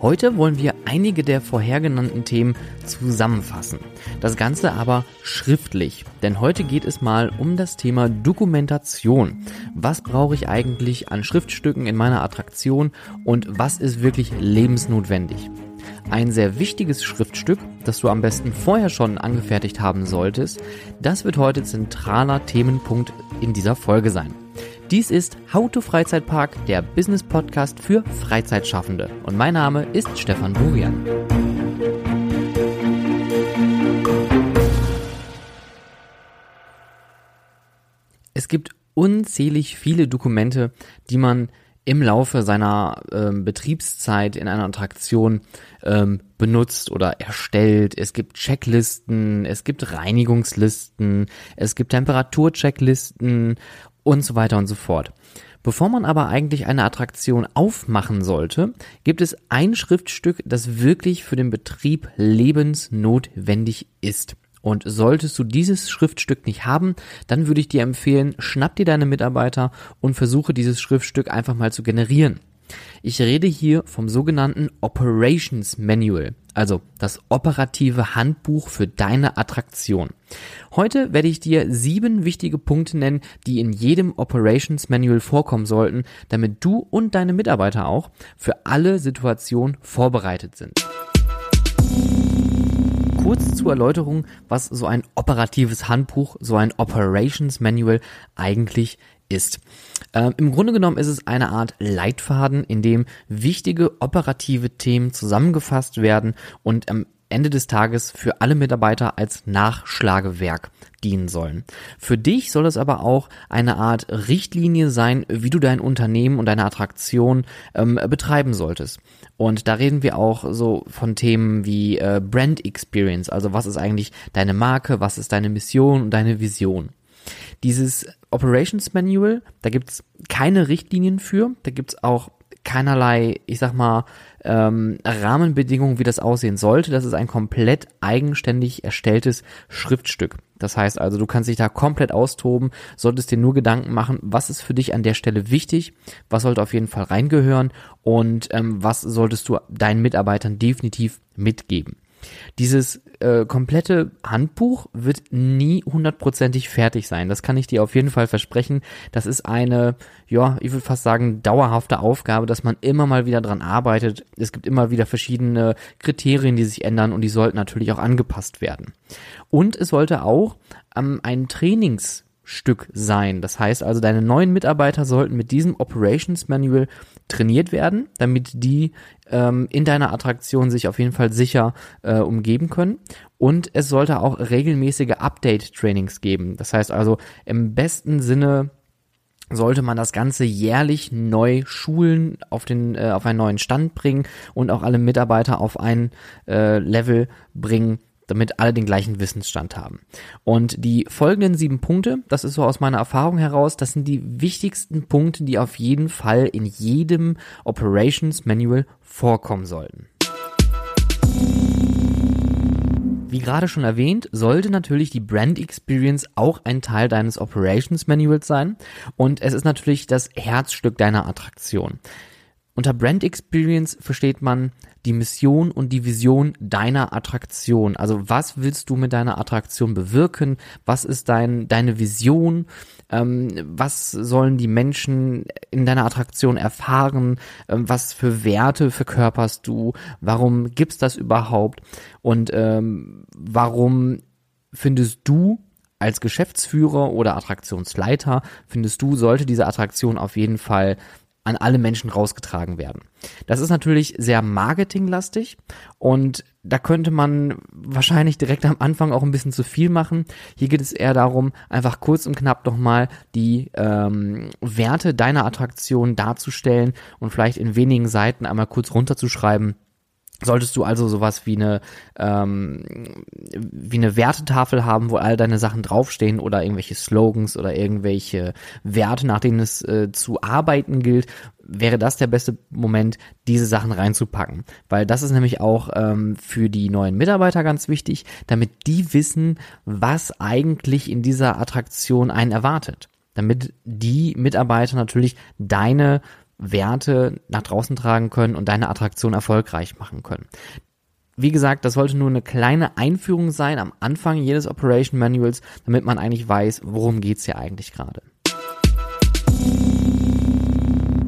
Heute wollen wir einige der vorhergenannten Themen zusammenfassen. Das Ganze aber schriftlich, denn heute geht es mal um das Thema Dokumentation. Was brauche ich eigentlich an Schriftstücken in meiner Attraktion und was ist wirklich lebensnotwendig? Ein sehr wichtiges Schriftstück, das du am besten vorher schon angefertigt haben solltest, das wird heute zentraler Themenpunkt in dieser Folge sein. Dies ist How to Freizeitpark, der Business Podcast für Freizeitschaffende. Und mein Name ist Stefan Burian. Es gibt unzählig viele Dokumente, die man im Laufe seiner ähm, Betriebszeit in einer Attraktion ähm, benutzt oder erstellt. Es gibt Checklisten, es gibt Reinigungslisten, es gibt Temperaturchecklisten und so weiter und so fort. Bevor man aber eigentlich eine Attraktion aufmachen sollte, gibt es ein Schriftstück, das wirklich für den Betrieb lebensnotwendig ist. Und solltest du dieses Schriftstück nicht haben, dann würde ich dir empfehlen, schnapp dir deine Mitarbeiter und versuche dieses Schriftstück einfach mal zu generieren. Ich rede hier vom sogenannten Operations Manual, also das operative Handbuch für deine Attraktion. Heute werde ich dir sieben wichtige Punkte nennen, die in jedem Operations Manual vorkommen sollten, damit du und deine Mitarbeiter auch für alle Situationen vorbereitet sind kurz zur Erläuterung, was so ein operatives Handbuch, so ein Operations Manual eigentlich ist. Ähm, Im Grunde genommen ist es eine Art Leitfaden, in dem wichtige operative Themen zusammengefasst werden und am Ende des Tages für alle Mitarbeiter als Nachschlagewerk dienen sollen. Für dich soll es aber auch eine Art Richtlinie sein, wie du dein Unternehmen und deine Attraktion ähm, betreiben solltest. Und da reden wir auch so von Themen wie äh, Brand Experience, also was ist eigentlich deine Marke, was ist deine Mission und deine Vision. Dieses Operations Manual, da gibt's keine Richtlinien für, da gibt's auch keinerlei, ich sag mal, ähm, Rahmenbedingungen, wie das aussehen sollte. Das ist ein komplett eigenständig erstelltes Schriftstück. Das heißt also, du kannst dich da komplett austoben, solltest dir nur Gedanken machen, was ist für dich an der Stelle wichtig, was sollte auf jeden Fall reingehören und ähm, was solltest du deinen Mitarbeitern definitiv mitgeben. Dieses äh, komplette Handbuch wird nie hundertprozentig fertig sein. Das kann ich dir auf jeden Fall versprechen. Das ist eine, ja, ich würde fast sagen, dauerhafte Aufgabe, dass man immer mal wieder dran arbeitet. Es gibt immer wieder verschiedene Kriterien, die sich ändern und die sollten natürlich auch angepasst werden. Und es sollte auch ähm, ein Trainings Stück sein. Das heißt also, deine neuen Mitarbeiter sollten mit diesem Operations Manual trainiert werden, damit die ähm, in deiner Attraktion sich auf jeden Fall sicher äh, umgeben können. Und es sollte auch regelmäßige Update-Trainings geben. Das heißt also, im besten Sinne sollte man das Ganze jährlich neu schulen, auf den äh, auf einen neuen Stand bringen und auch alle Mitarbeiter auf ein äh, Level bringen, damit alle den gleichen Wissensstand haben. Und die folgenden sieben Punkte, das ist so aus meiner Erfahrung heraus, das sind die wichtigsten Punkte, die auf jeden Fall in jedem Operations Manual vorkommen sollten. Wie gerade schon erwähnt, sollte natürlich die Brand Experience auch ein Teil deines Operations Manuals sein und es ist natürlich das Herzstück deiner Attraktion. Unter Brand Experience versteht man die Mission und die Vision deiner Attraktion. Also was willst du mit deiner Attraktion bewirken? Was ist dein, deine Vision? Ähm, was sollen die Menschen in deiner Attraktion erfahren? Ähm, was für Werte verkörperst du? Warum gibt's das überhaupt? Und ähm, warum findest du als Geschäftsführer oder Attraktionsleiter findest du, sollte diese Attraktion auf jeden Fall an alle Menschen rausgetragen werden. Das ist natürlich sehr marketinglastig und da könnte man wahrscheinlich direkt am Anfang auch ein bisschen zu viel machen. Hier geht es eher darum, einfach kurz und knapp nochmal die ähm, Werte deiner Attraktion darzustellen und vielleicht in wenigen Seiten einmal kurz runterzuschreiben, Solltest du also sowas wie eine ähm, wie eine Wertetafel haben, wo all deine Sachen draufstehen oder irgendwelche Slogans oder irgendwelche Werte, nach denen es äh, zu arbeiten gilt, wäre das der beste Moment, diese Sachen reinzupacken, weil das ist nämlich auch ähm, für die neuen Mitarbeiter ganz wichtig, damit die wissen, was eigentlich in dieser Attraktion einen erwartet, damit die Mitarbeiter natürlich deine Werte nach draußen tragen können und deine Attraktion erfolgreich machen können. Wie gesagt, das sollte nur eine kleine Einführung sein am Anfang jedes Operation Manuals, damit man eigentlich weiß, worum geht's hier eigentlich gerade.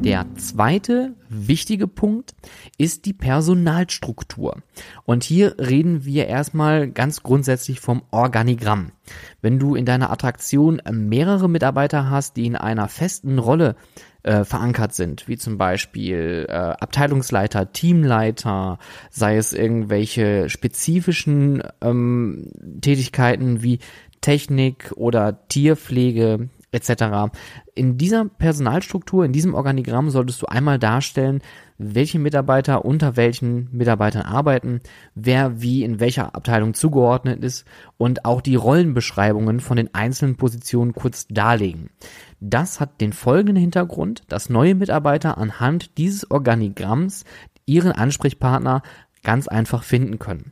Der zweite wichtige Punkt ist die Personalstruktur. Und hier reden wir erstmal ganz grundsätzlich vom Organigramm. Wenn du in deiner Attraktion mehrere Mitarbeiter hast, die in einer festen Rolle äh, verankert sind, wie zum Beispiel äh, Abteilungsleiter, Teamleiter, sei es irgendwelche spezifischen ähm, Tätigkeiten wie Technik oder Tierpflege, etc. In dieser Personalstruktur, in diesem Organigramm solltest du einmal darstellen, welche Mitarbeiter unter welchen Mitarbeitern arbeiten, wer wie in welcher Abteilung zugeordnet ist und auch die Rollenbeschreibungen von den einzelnen Positionen kurz darlegen. Das hat den folgenden Hintergrund, dass neue Mitarbeiter anhand dieses Organigramms ihren Ansprechpartner ganz einfach finden können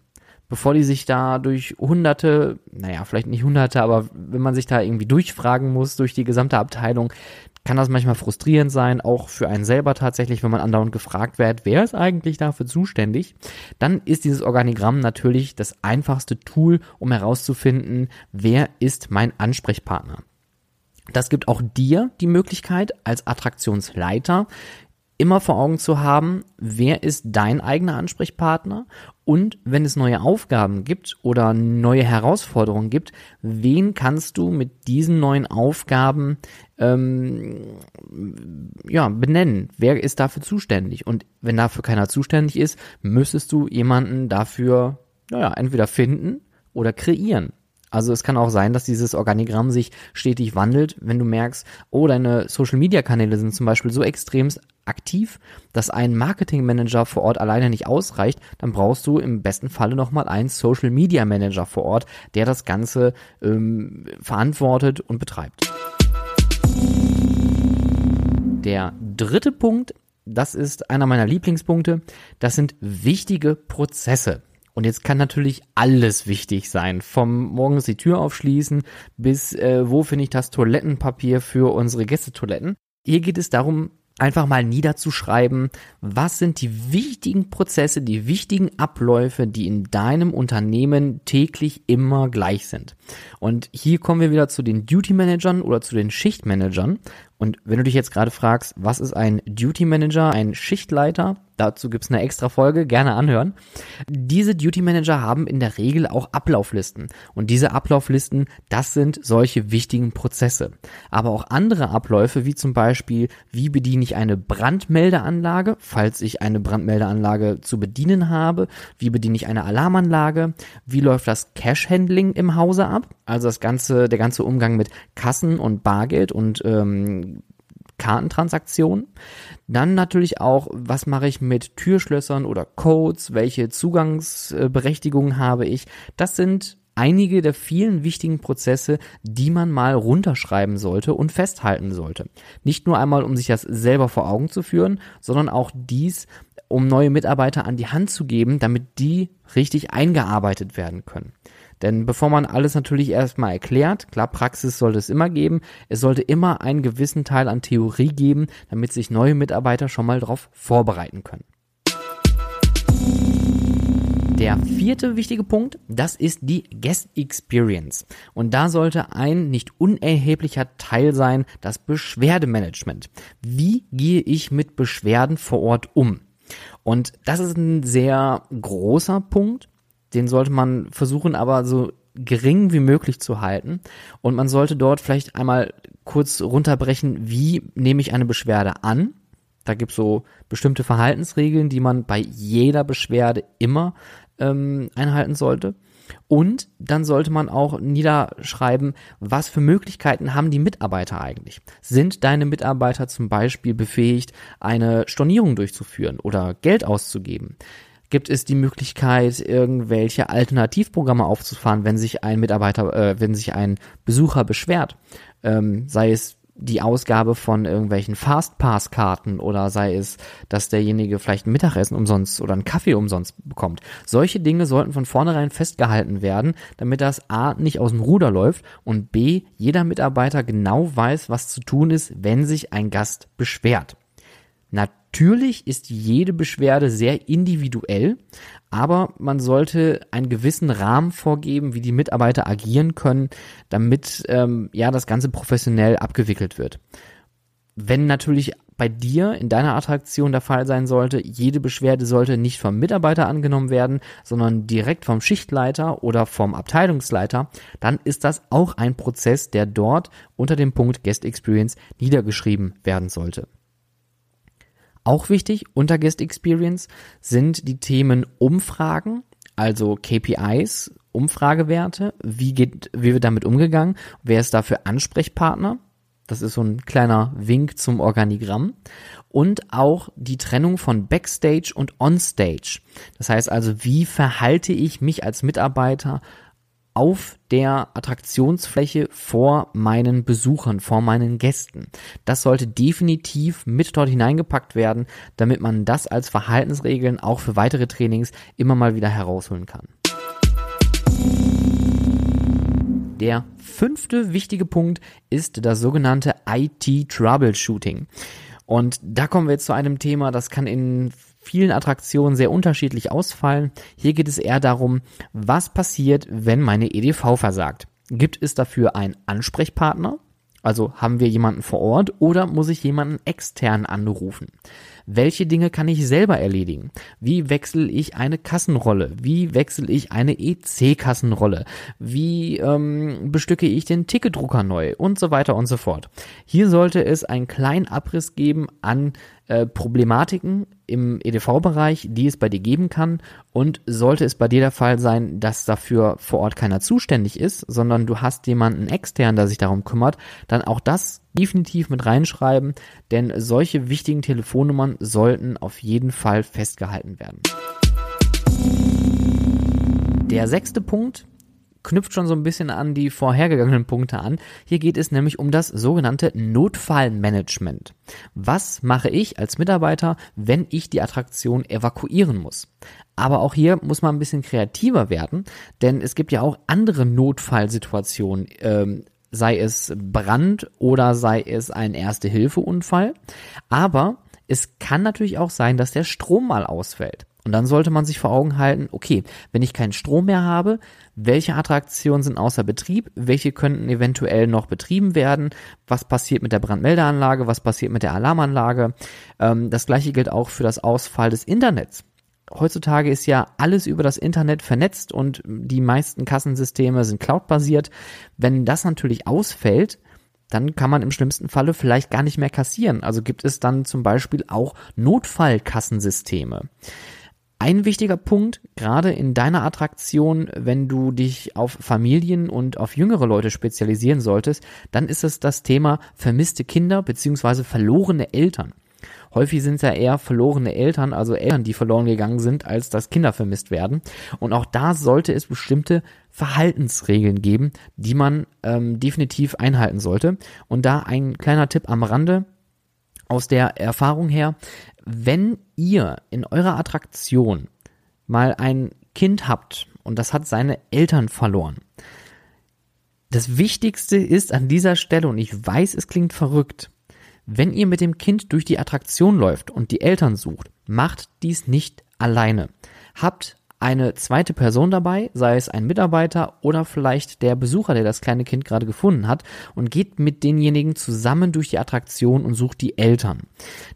bevor die sich da durch hunderte, naja, vielleicht nicht hunderte, aber wenn man sich da irgendwie durchfragen muss durch die gesamte Abteilung, kann das manchmal frustrierend sein, auch für einen selber tatsächlich, wenn man andauernd gefragt wird, wer ist eigentlich dafür zuständig, dann ist dieses Organigramm natürlich das einfachste Tool, um herauszufinden, wer ist mein Ansprechpartner. Das gibt auch dir die Möglichkeit, als Attraktionsleiter immer vor Augen zu haben, wer ist dein eigener Ansprechpartner und wenn es neue Aufgaben gibt oder neue Herausforderungen gibt, wen kannst du mit diesen neuen Aufgaben ähm, ja, benennen? Wer ist dafür zuständig? Und wenn dafür keiner zuständig ist, müsstest du jemanden dafür, naja, entweder finden oder kreieren. Also es kann auch sein, dass dieses Organigramm sich stetig wandelt, wenn du merkst, oh, deine Social-Media-Kanäle sind zum Beispiel so extrem aktiv, dass ein Marketing-Manager vor Ort alleine nicht ausreicht, dann brauchst du im besten Falle nochmal einen Social-Media-Manager vor Ort, der das Ganze ähm, verantwortet und betreibt. Der dritte Punkt, das ist einer meiner Lieblingspunkte, das sind wichtige Prozesse. Und jetzt kann natürlich alles wichtig sein. Vom morgens die Tür aufschließen bis äh, wo finde ich das Toilettenpapier für unsere Gästetoiletten. Hier geht es darum, einfach mal niederzuschreiben, was sind die wichtigen Prozesse, die wichtigen Abläufe, die in deinem Unternehmen täglich immer gleich sind. Und hier kommen wir wieder zu den Duty Managern oder zu den Schichtmanagern. Und wenn du dich jetzt gerade fragst, was ist ein Duty Manager, ein Schichtleiter, dazu gibt's eine extra Folge, gerne anhören. Diese Duty Manager haben in der Regel auch Ablauflisten. Und diese Ablauflisten, das sind solche wichtigen Prozesse. Aber auch andere Abläufe, wie zum Beispiel, wie bediene ich eine Brandmeldeanlage, falls ich eine Brandmeldeanlage zu bedienen habe, wie bediene ich eine Alarmanlage, wie läuft das Cash-Handling im Hause ab, also das ganze, der ganze Umgang mit Kassen und Bargeld und ähm, Kartentransaktionen. Dann natürlich auch, was mache ich mit Türschlössern oder Codes, welche Zugangsberechtigungen habe ich. Das sind einige der vielen wichtigen Prozesse, die man mal runterschreiben sollte und festhalten sollte. Nicht nur einmal, um sich das selber vor Augen zu führen, sondern auch dies, um neue Mitarbeiter an die Hand zu geben, damit die richtig eingearbeitet werden können. Denn bevor man alles natürlich erstmal erklärt, klar, Praxis sollte es immer geben, es sollte immer einen gewissen Teil an Theorie geben, damit sich neue Mitarbeiter schon mal darauf vorbereiten können. Der vierte wichtige Punkt, das ist die Guest Experience. Und da sollte ein nicht unerheblicher Teil sein, das Beschwerdemanagement. Wie gehe ich mit Beschwerden vor Ort um? Und das ist ein sehr großer Punkt, den sollte man versuchen, aber so gering wie möglich zu halten. Und man sollte dort vielleicht einmal kurz runterbrechen, wie nehme ich eine Beschwerde an. Da gibt es so bestimmte Verhaltensregeln, die man bei jeder Beschwerde immer ähm, einhalten sollte. Und dann sollte man auch niederschreiben, was für Möglichkeiten haben die Mitarbeiter eigentlich. Sind deine Mitarbeiter zum Beispiel befähigt, eine Stornierung durchzuführen oder Geld auszugeben? Gibt es die Möglichkeit, irgendwelche Alternativprogramme aufzufahren, wenn sich ein Mitarbeiter, äh, wenn sich ein Besucher beschwert. Ähm, sei es die Ausgabe von irgendwelchen Fastpass-Karten oder sei es, dass derjenige vielleicht ein Mittagessen umsonst oder einen Kaffee umsonst bekommt. Solche Dinge sollten von vornherein festgehalten werden, damit das A nicht aus dem Ruder läuft und B jeder Mitarbeiter genau weiß, was zu tun ist, wenn sich ein Gast beschwert. Natürlich ist jede Beschwerde sehr individuell, aber man sollte einen gewissen Rahmen vorgeben, wie die Mitarbeiter agieren können, damit ähm, ja das Ganze professionell abgewickelt wird. Wenn natürlich bei dir in deiner Attraktion der Fall sein sollte, jede Beschwerde sollte nicht vom Mitarbeiter angenommen werden, sondern direkt vom Schichtleiter oder vom Abteilungsleiter, dann ist das auch ein Prozess, der dort unter dem Punkt Guest Experience niedergeschrieben werden sollte. Auch wichtig unter Guest Experience sind die Themen Umfragen, also KPIs, Umfragewerte, wie geht, wie wird damit umgegangen, wer ist dafür Ansprechpartner, das ist so ein kleiner Wink zum Organigramm. Und auch die Trennung von Backstage und Onstage. Das heißt also, wie verhalte ich mich als Mitarbeiter auf der Attraktionsfläche vor meinen Besuchern, vor meinen Gästen. Das sollte definitiv mit dort hineingepackt werden, damit man das als Verhaltensregeln auch für weitere Trainings immer mal wieder herausholen kann. Der fünfte wichtige Punkt ist das sogenannte IT-Troubleshooting. Und da kommen wir jetzt zu einem Thema, das kann in vielen Attraktionen sehr unterschiedlich ausfallen. Hier geht es eher darum, was passiert, wenn meine EDV versagt. Gibt es dafür einen Ansprechpartner? Also haben wir jemanden vor Ort oder muss ich jemanden extern anrufen? Welche Dinge kann ich selber erledigen? Wie wechsle ich eine Kassenrolle? Wie wechsle ich eine EC-Kassenrolle? Wie ähm, bestücke ich den Ticketdrucker neu? Und so weiter und so fort. Hier sollte es einen kleinen Abriss geben an äh, Problematiken im EDV-Bereich, die es bei dir geben kann. Und sollte es bei dir der Fall sein, dass dafür vor Ort keiner zuständig ist, sondern du hast jemanden extern, der sich darum kümmert, dann auch das definitiv mit reinschreiben, denn solche wichtigen Telefonnummern sollten auf jeden Fall festgehalten werden. Der sechste Punkt knüpft schon so ein bisschen an die vorhergegangenen Punkte an. Hier geht es nämlich um das sogenannte Notfallmanagement. Was mache ich als Mitarbeiter, wenn ich die Attraktion evakuieren muss? Aber auch hier muss man ein bisschen kreativer werden, denn es gibt ja auch andere Notfallsituationen. Ähm, sei es Brand oder sei es ein Erste-Hilfe-Unfall. Aber es kann natürlich auch sein, dass der Strom mal ausfällt. Und dann sollte man sich vor Augen halten, okay, wenn ich keinen Strom mehr habe, welche Attraktionen sind außer Betrieb, welche könnten eventuell noch betrieben werden, was passiert mit der Brandmeldeanlage, was passiert mit der Alarmanlage. Ähm, das gleiche gilt auch für das Ausfall des Internets. Heutzutage ist ja alles über das Internet vernetzt und die meisten Kassensysteme sind cloudbasiert. Wenn das natürlich ausfällt, dann kann man im schlimmsten Falle vielleicht gar nicht mehr kassieren. Also gibt es dann zum Beispiel auch Notfallkassensysteme. Ein wichtiger Punkt, gerade in deiner Attraktion, wenn du dich auf Familien und auf jüngere Leute spezialisieren solltest, dann ist es das Thema vermisste Kinder beziehungsweise verlorene Eltern. Häufig sind es ja eher verlorene Eltern, also Eltern, die verloren gegangen sind, als dass Kinder vermisst werden. Und auch da sollte es bestimmte Verhaltensregeln geben, die man ähm, definitiv einhalten sollte. Und da ein kleiner Tipp am Rande aus der Erfahrung her wenn ihr in eurer Attraktion mal ein Kind habt und das hat seine Eltern verloren, das Wichtigste ist an dieser Stelle, und ich weiß, es klingt verrückt, wenn ihr mit dem Kind durch die Attraktion läuft und die Eltern sucht, macht dies nicht alleine. Habt eine zweite Person dabei, sei es ein Mitarbeiter oder vielleicht der Besucher, der das kleine Kind gerade gefunden hat und geht mit denjenigen zusammen durch die Attraktion und sucht die Eltern.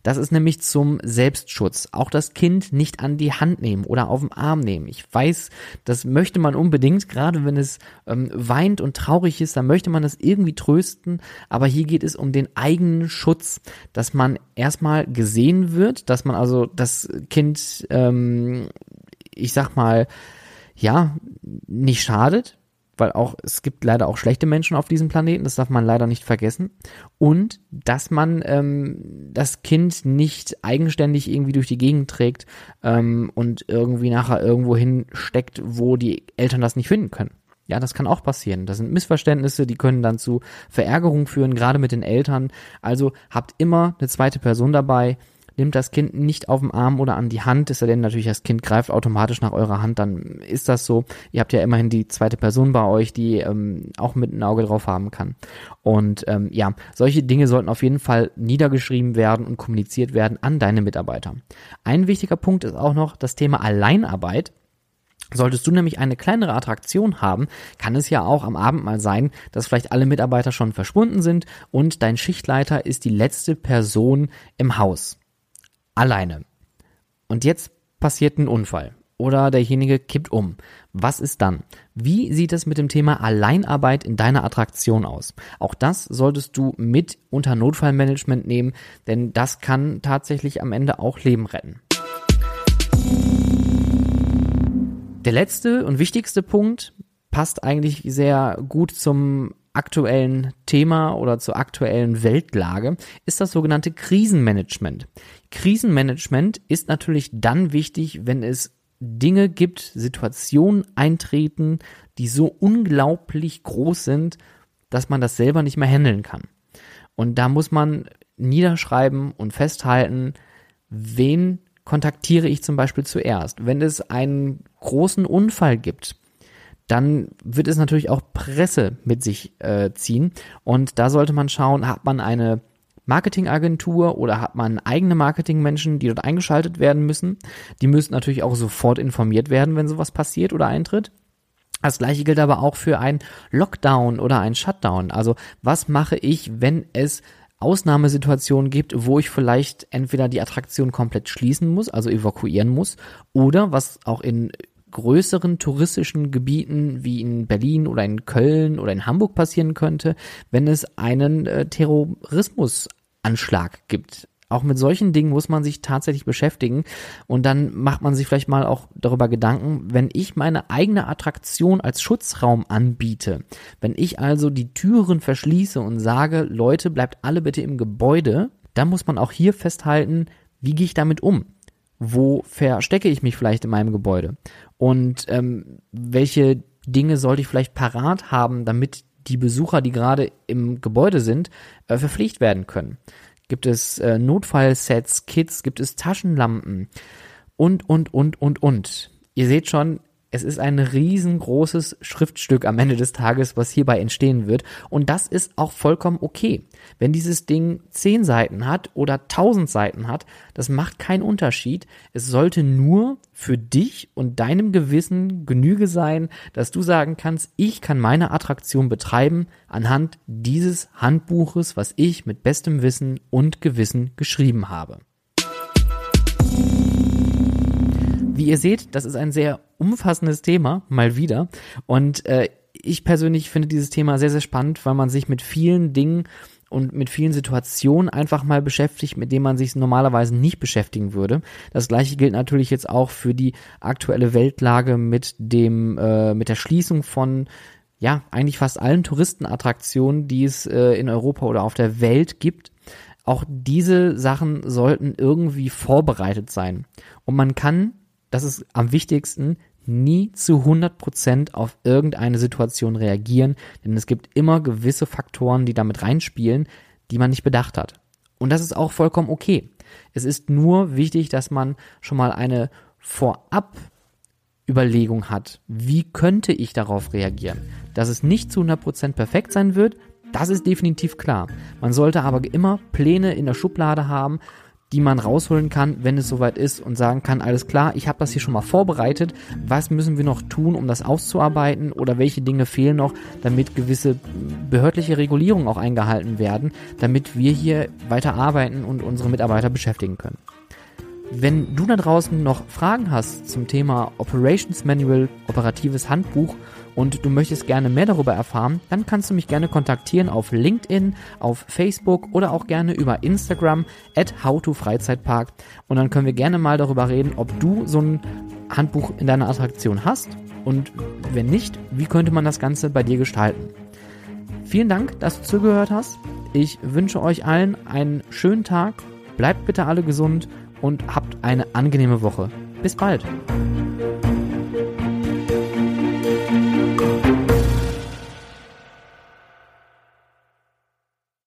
Das ist nämlich zum Selbstschutz. Auch das Kind nicht an die Hand nehmen oder auf den Arm nehmen. Ich weiß, das möchte man unbedingt, gerade wenn es ähm, weint und traurig ist, dann möchte man das irgendwie trösten, aber hier geht es um den eigenen Schutz, dass man erstmal gesehen wird, dass man also das Kind ähm, ich sag mal, ja, nicht schadet, weil auch es gibt leider auch schlechte Menschen auf diesem Planeten, das darf man leider nicht vergessen. Und dass man ähm, das Kind nicht eigenständig irgendwie durch die Gegend trägt ähm, und irgendwie nachher irgendwo hinsteckt, wo die Eltern das nicht finden können. Ja, das kann auch passieren. Das sind Missverständnisse, die können dann zu Verärgerung führen, gerade mit den Eltern. Also habt immer eine zweite Person dabei, Nehmt das Kind nicht auf dem Arm oder an die Hand, ist ja denn natürlich das Kind greift automatisch nach eurer Hand, dann ist das so. Ihr habt ja immerhin die zweite Person bei euch, die ähm, auch mit ein Auge drauf haben kann. Und ähm, ja, solche Dinge sollten auf jeden Fall niedergeschrieben werden und kommuniziert werden an deine Mitarbeiter. Ein wichtiger Punkt ist auch noch das Thema Alleinarbeit. Solltest du nämlich eine kleinere Attraktion haben, kann es ja auch am Abend mal sein, dass vielleicht alle Mitarbeiter schon verschwunden sind und dein Schichtleiter ist die letzte Person im Haus. Alleine. Und jetzt passiert ein Unfall oder derjenige kippt um. Was ist dann? Wie sieht es mit dem Thema Alleinarbeit in deiner Attraktion aus? Auch das solltest du mit unter Notfallmanagement nehmen, denn das kann tatsächlich am Ende auch Leben retten. Der letzte und wichtigste Punkt passt eigentlich sehr gut zum aktuellen Thema oder zur aktuellen Weltlage, ist das sogenannte Krisenmanagement. Krisenmanagement ist natürlich dann wichtig, wenn es Dinge gibt, Situationen eintreten, die so unglaublich groß sind, dass man das selber nicht mehr handeln kann. Und da muss man niederschreiben und festhalten, wen kontaktiere ich zum Beispiel zuerst? Wenn es einen großen Unfall gibt, dann wird es natürlich auch Presse mit sich äh, ziehen. Und da sollte man schauen, hat man eine Marketingagentur oder hat man eigene Marketingmenschen, die dort eingeschaltet werden müssen. Die müssen natürlich auch sofort informiert werden, wenn sowas passiert oder eintritt. Das gleiche gilt aber auch für ein Lockdown oder ein Shutdown. Also was mache ich, wenn es Ausnahmesituationen gibt, wo ich vielleicht entweder die Attraktion komplett schließen muss, also evakuieren muss, oder was auch in größeren touristischen Gebieten wie in Berlin oder in Köln oder in Hamburg passieren könnte, wenn es einen äh, Terrorismusanschlag gibt. Auch mit solchen Dingen muss man sich tatsächlich beschäftigen und dann macht man sich vielleicht mal auch darüber Gedanken, wenn ich meine eigene Attraktion als Schutzraum anbiete, wenn ich also die Türen verschließe und sage, Leute, bleibt alle bitte im Gebäude, dann muss man auch hier festhalten, wie gehe ich damit um? Wo verstecke ich mich vielleicht in meinem Gebäude? Und ähm, welche Dinge sollte ich vielleicht parat haben, damit die Besucher, die gerade im Gebäude sind, äh, verpflichtet werden können? gibt es äh, Notfallsets, Kits, gibt es Taschenlampen und, und, und, und, und. Ihr seht schon, es ist ein riesengroßes Schriftstück am Ende des Tages, was hierbei entstehen wird. Und das ist auch vollkommen okay. Wenn dieses Ding zehn Seiten hat oder tausend Seiten hat, das macht keinen Unterschied. Es sollte nur für dich und deinem Gewissen Genüge sein, dass du sagen kannst, ich kann meine Attraktion betreiben anhand dieses Handbuches, was ich mit bestem Wissen und Gewissen geschrieben habe. Wie ihr seht, das ist ein sehr umfassendes Thema, mal wieder. Und äh, ich persönlich finde dieses Thema sehr, sehr spannend, weil man sich mit vielen Dingen und mit vielen Situationen einfach mal beschäftigt, mit denen man sich normalerweise nicht beschäftigen würde. Das gleiche gilt natürlich jetzt auch für die aktuelle Weltlage mit dem, äh, mit der Schließung von ja, eigentlich fast allen Touristenattraktionen, die es äh, in Europa oder auf der Welt gibt. Auch diese Sachen sollten irgendwie vorbereitet sein. Und man kann das ist am wichtigsten, nie zu 100% auf irgendeine Situation reagieren, denn es gibt immer gewisse Faktoren, die damit reinspielen, die man nicht bedacht hat. Und das ist auch vollkommen okay. Es ist nur wichtig, dass man schon mal eine vorab Überlegung hat, wie könnte ich darauf reagieren. Dass es nicht zu 100% perfekt sein wird, das ist definitiv klar. Man sollte aber immer Pläne in der Schublade haben, die man rausholen kann, wenn es soweit ist und sagen kann, alles klar, ich habe das hier schon mal vorbereitet, was müssen wir noch tun, um das auszuarbeiten oder welche Dinge fehlen noch, damit gewisse behördliche Regulierungen auch eingehalten werden, damit wir hier weiter arbeiten und unsere Mitarbeiter beschäftigen können. Wenn du da draußen noch Fragen hast zum Thema Operations Manual, operatives Handbuch und du möchtest gerne mehr darüber erfahren, dann kannst du mich gerne kontaktieren auf LinkedIn, auf Facebook oder auch gerne über Instagram at howtofreizeitpark und dann können wir gerne mal darüber reden, ob du so ein Handbuch in deiner Attraktion hast und wenn nicht, wie könnte man das Ganze bei dir gestalten. Vielen Dank, dass du zugehört hast. Ich wünsche euch allen einen schönen Tag. Bleibt bitte alle gesund und habt eine angenehme Woche. Bis bald.